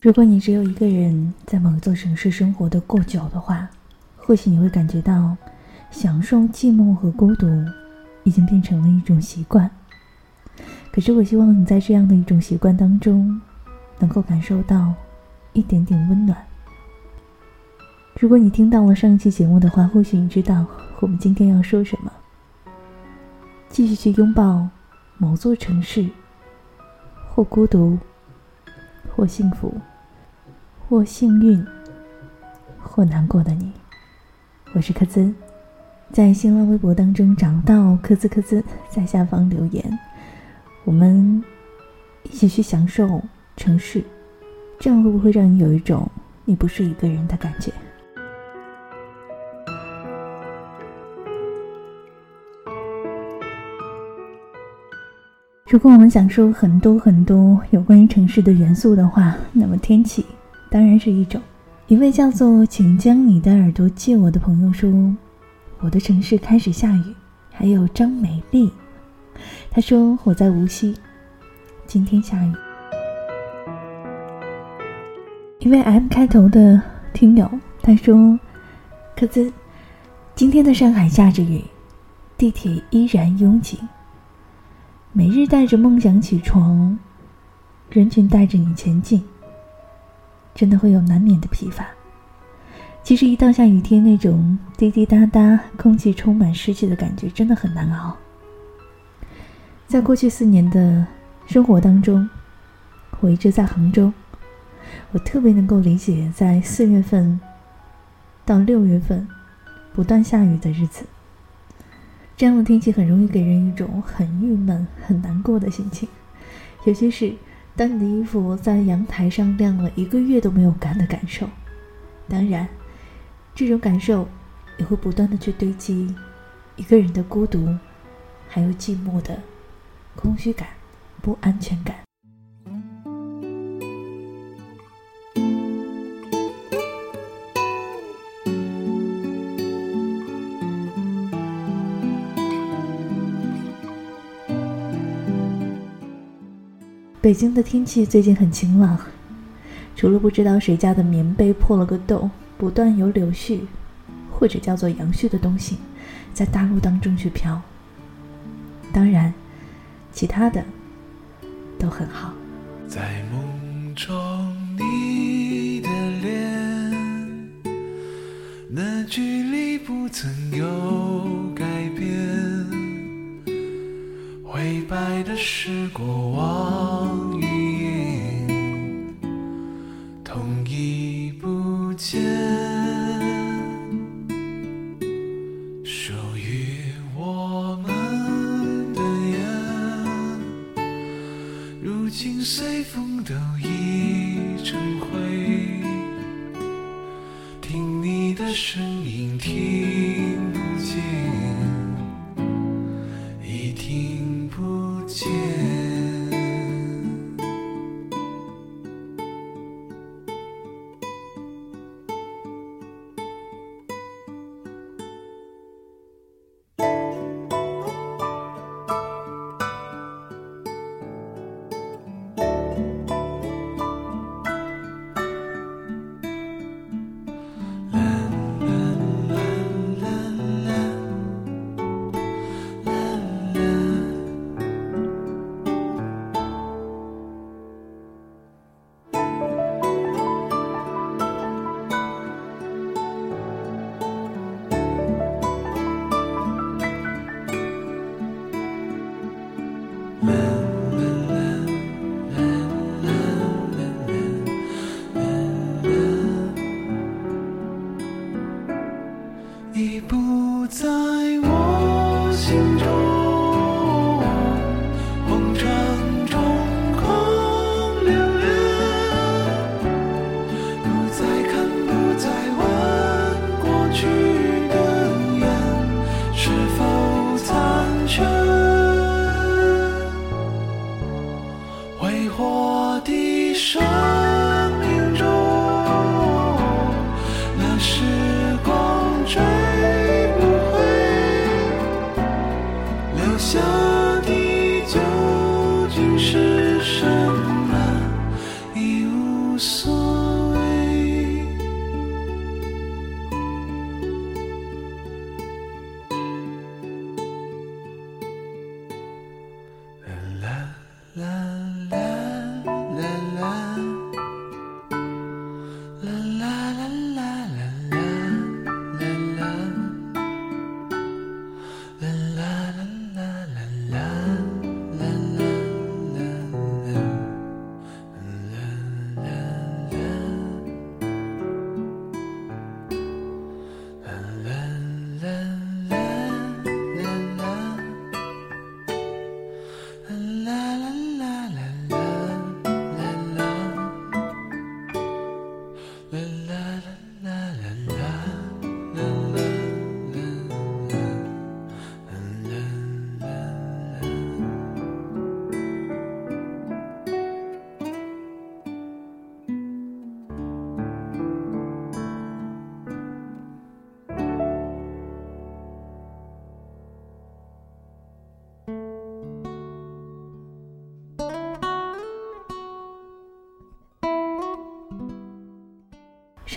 如果你只有一个人在某座城市生活的过久的话，或许你会感觉到，享受寂寞和孤独，已经变成了一种习惯。可是我希望你在这样的一种习惯当中，能够感受到一点点温暖。如果你听到了上一期节目的话，或许你知道我们今天要说什么。继续去拥抱某座城市，或孤独。或幸福，或幸运，或难过的你，我是柯兹，在新浪微博当中找到柯兹柯兹，在下方留言，我们一起去享受城市，这样会不会让你有一种你不是一个人的感觉？如果我们想说很多很多有关于城市的元素的话，那么天气当然是一种。一位叫做“请将你的耳朵借我”的朋友说：“我的城市开始下雨。”还有张美丽，她说：“我在无锡，今天下雨。”一位 M 开头的听友他说：“可兹，今天的上海下着雨，地铁依然拥挤。”每日带着梦想起床，人群带着你前进，真的会有难免的疲乏。其实一到下雨天，那种滴滴答答、空气充满湿气的感觉，真的很难熬。在过去四年的生活当中，我一直在杭州，我特别能够理解在四月份到六月份不断下雨的日子。这样的天气很容易给人一种很郁闷、很难过的心情，尤其是当你的衣服在阳台上晾了一个月都没有干的感受。当然，这种感受也会不断的去堆积一个人的孤独，还有寂寞的空虚感、不安全感。北京的天气最近很晴朗，除了不知道谁家的棉被破了个洞，不断有柳絮，或者叫做杨絮的东西，在大陆当中去飘。当然，其他的都很好。在梦中，你的脸，那距离不曾有白的是过往。我的手。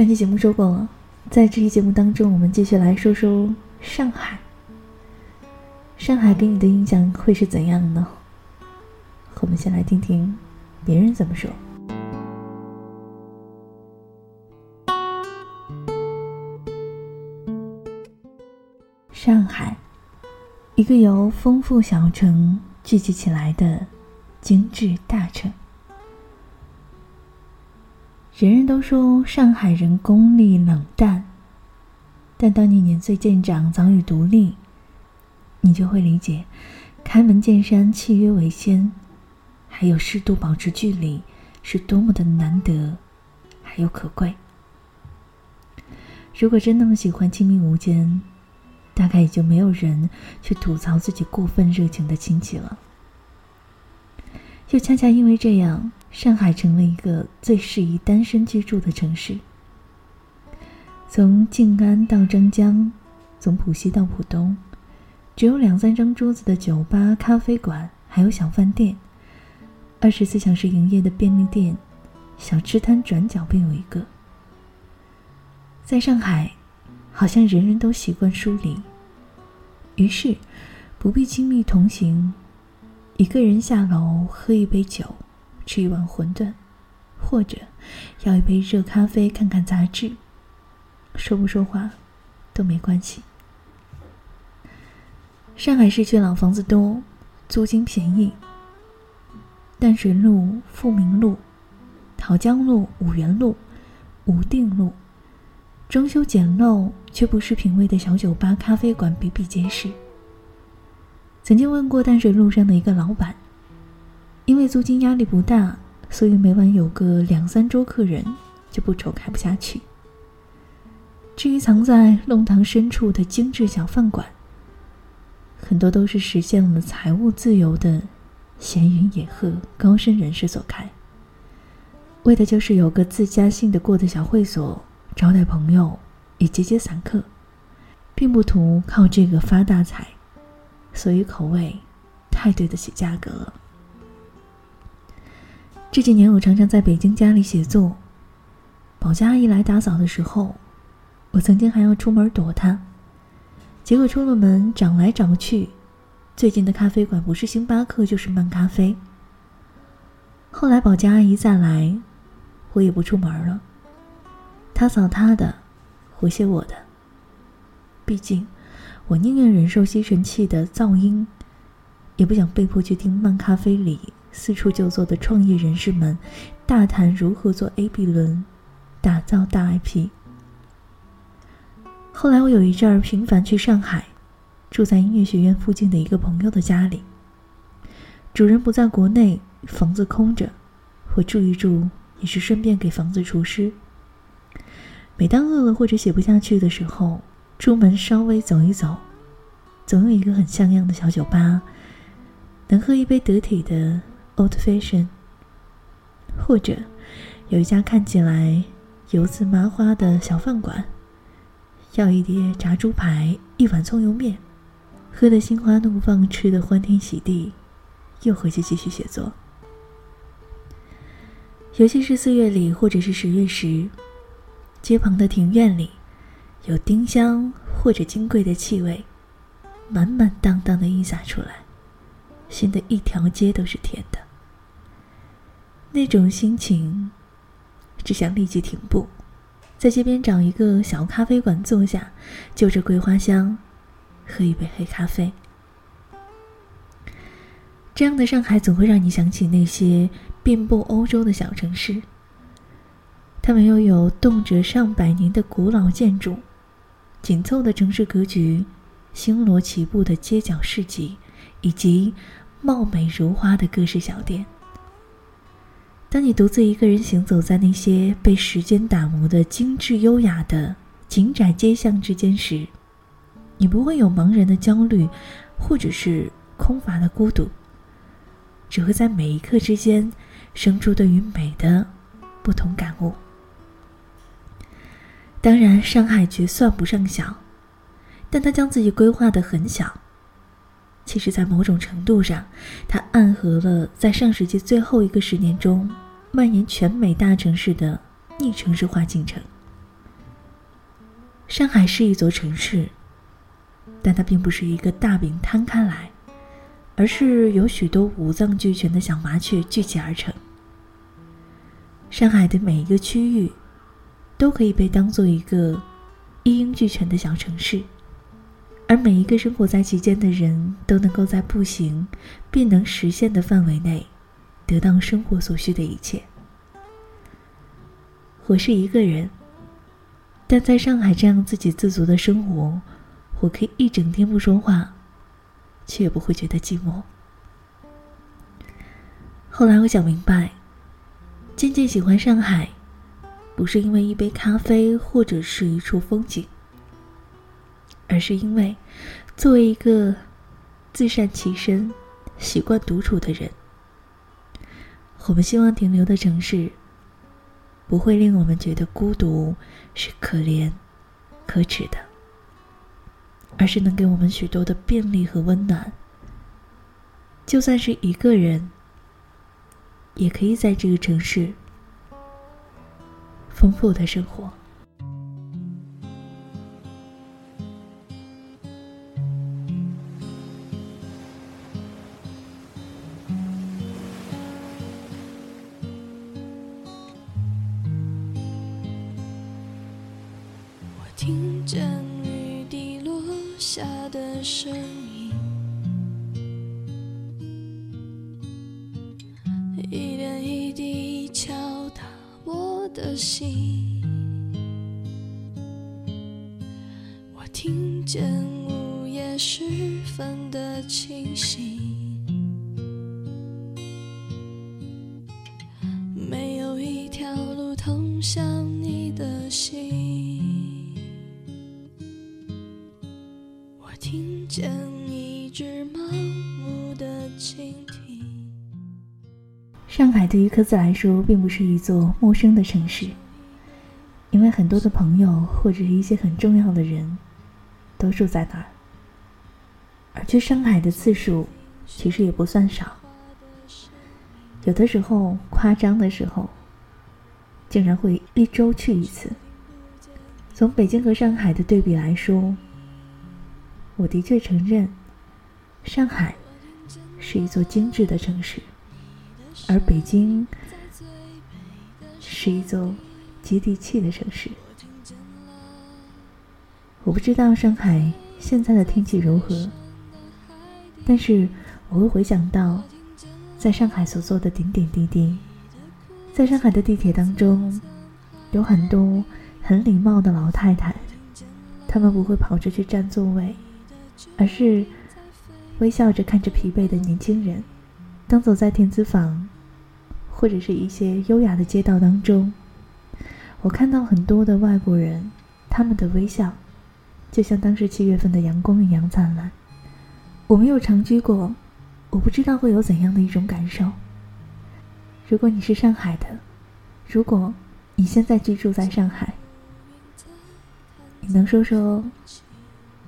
上期节目说过了，在这期节目当中，我们继续来说说上海。上海给你的印象会是怎样呢？我们先来听听别人怎么说。上海，一个由丰富小城聚集起来的精致大城。人人都说上海人功利冷淡，但当你年岁渐长，早已独立，你就会理解，开门见山，契约为先，还有适度保持距离，是多么的难得，还有可贵。如果真那么喜欢亲密无间，大概也就没有人去吐槽自己过分热情的亲戚了。又恰恰因为这样，上海成了一个最适宜单身居住的城市。从静安到张江，从浦西到浦东，只有两三张桌子的酒吧、咖啡馆，还有小饭店，二十四小时营业的便利店，小吃摊转角便有一个。在上海，好像人人都习惯疏离，于是不必亲密同行。一个人下楼喝一杯酒，吃一碗馄饨，或者要一杯热咖啡，看看杂志，说不说话都没关系。上海市区老房子多，租金便宜。淡水路、富民路、桃江路、五原路、武定路，装修简陋却不失品味的小酒吧、咖啡馆比比皆是。曾经问过淡水路上的一个老板，因为租金压力不大，所以每晚有个两三桌客人就不愁开不下去。至于藏在弄堂深处的精致小饭馆，很多都是实现了财务自由的闲云野鹤高深人士所开，为的就是有个自家信得过的小会所，招待朋友，也接接散客，并不图靠这个发大财。所以口味太对得起价格了。这几年我常常在北京家里写作，保洁阿姨来打扫的时候，我曾经还要出门躲她，结果出了门找来找去，最近的咖啡馆不是星巴克就是漫咖啡。后来保洁阿姨再来，我也不出门了，她扫她的，我写我的。毕竟。我宁愿忍受吸尘器的噪音，也不想被迫去听漫咖啡里四处就坐的创业人士们大谈如何做 A B 轮，打造大 IP。后来我有一阵儿频繁去上海，住在音乐学院附近的一个朋友的家里。主人不在国内，房子空着，我住一住也是顺便给房子除湿。每当饿了或者写不下去的时候。出门稍微走一走，总有一个很像样的小酒吧，能喝一杯得体的 old fashion，或者有一家看起来油渍麻花的小饭馆，要一碟炸猪排，一碗葱油面，喝得心花怒放，吃得欢天喜地，又回去继续写作。尤其是四月里或者是十月时，街旁的庭院里，有丁香或者金桂的气味，满满当当的溢洒出来，新的一条街都是甜的。那种心情，只想立即停步，在街边找一个小咖啡馆坐下，就着桂花香，喝一杯黑咖啡。这样的上海总会让你想起那些遍布欧洲的小城市。它们拥有动辄上百年的古老建筑，紧凑的城市格局，星罗棋布的街角市集，以及貌美如花的各式小店。当你独自一个人行走在那些被时间打磨的精致优雅的紧窄街巷之间时，你不会有茫然的焦虑，或者是空乏的孤独。只会在每一刻之间，生出对于美的不同感悟。当然，上海绝算不上小，但他将自己规划的很小。其实，在某种程度上，它暗合了在上世纪最后一个十年中蔓延全美大城市的逆城市化进程。上海是一座城市，但它并不是一个大饼摊开来。而是由许多五脏俱全的小麻雀聚集而成。上海的每一个区域，都可以被当做一个一应俱全的小城市，而每一个生活在其间的人都能够在步行便能实现的范围内，得到生活所需的一切。我是一个人，但在上海这样自给自足的生活，我可以一整天不说话。却不会觉得寂寞。后来我想明白，渐渐喜欢上海，不是因为一杯咖啡或者是一处风景，而是因为作为一个自善其身、习惯独处的人，我们希望停留的城市不会令我们觉得孤独是可怜、可耻的。而是能给我们许多的便利和温暖。就算是一个人，也可以在这个城市丰富的生活。雨滴落。下的声音，一点一滴敲打我的心。我听见午夜时分的清醒，没有一条路通向你的心。像一只盲目的蜻蜓。上海对于柯子来说，并不是一座陌生的城市，因为很多的朋友或者是一些很重要的人都住在那儿，而去上海的次数其实也不算少，有的时候夸张的时候，竟然会一周去一次。从北京和上海的对比来说。我的确承认，上海是一座精致的城市，而北京是一座接地气的城市。我不知道上海现在的天气如何，但是我会回想到在上海所做的点点滴滴。在上海的地铁当中，有很多很礼貌的老太太，她们不会跑着去占座位。而是微笑着看着疲惫的年轻人。当走在田子坊，或者是一些优雅的街道当中，我看到很多的外国人，他们的微笑，就像当时七月份的阳光一样灿烂。我没有长居过，我不知道会有怎样的一种感受。如果你是上海的，如果你现在居住在上海，你能说说？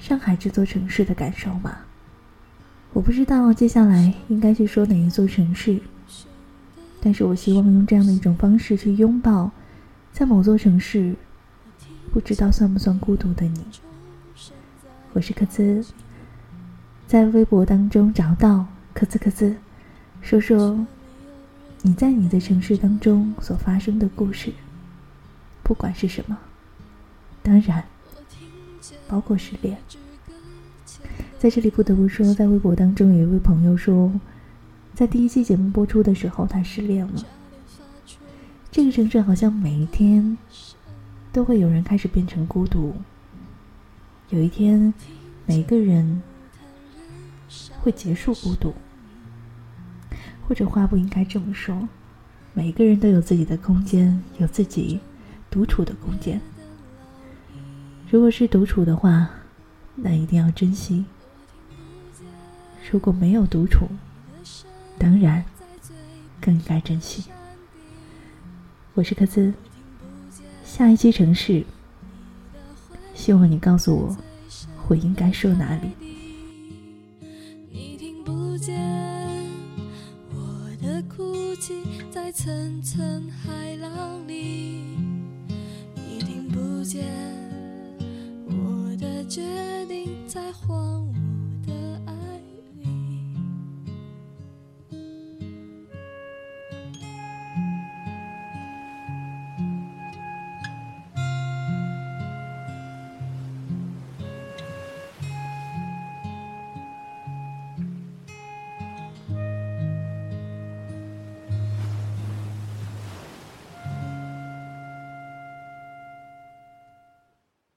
上海这座城市的感受吗？我不知道接下来应该去说哪一座城市，但是我希望用这样的一种方式去拥抱，在某座城市，不知道算不算孤独的你。我是克孜，在微博当中找到克孜克孜，说说你在你的城市当中所发生的故事，不管是什么，当然包括失恋。在这里不得不说，在微博当中有一位朋友说。在第一期节目播出的时候，他失恋了。这个城市好像每一天都会有人开始变成孤独。有一天，每个人会结束孤独，或者话不应该这么说，每个人都有自己的空间，有自己独处的空间。如果是独处的话，那一定要珍惜；如果没有独处，当然，更应该珍惜。我是克孜，下一期城市，希望你告诉我，我应该说哪里。你听不见我的哭泣，在层层海浪里；你听不见在荒。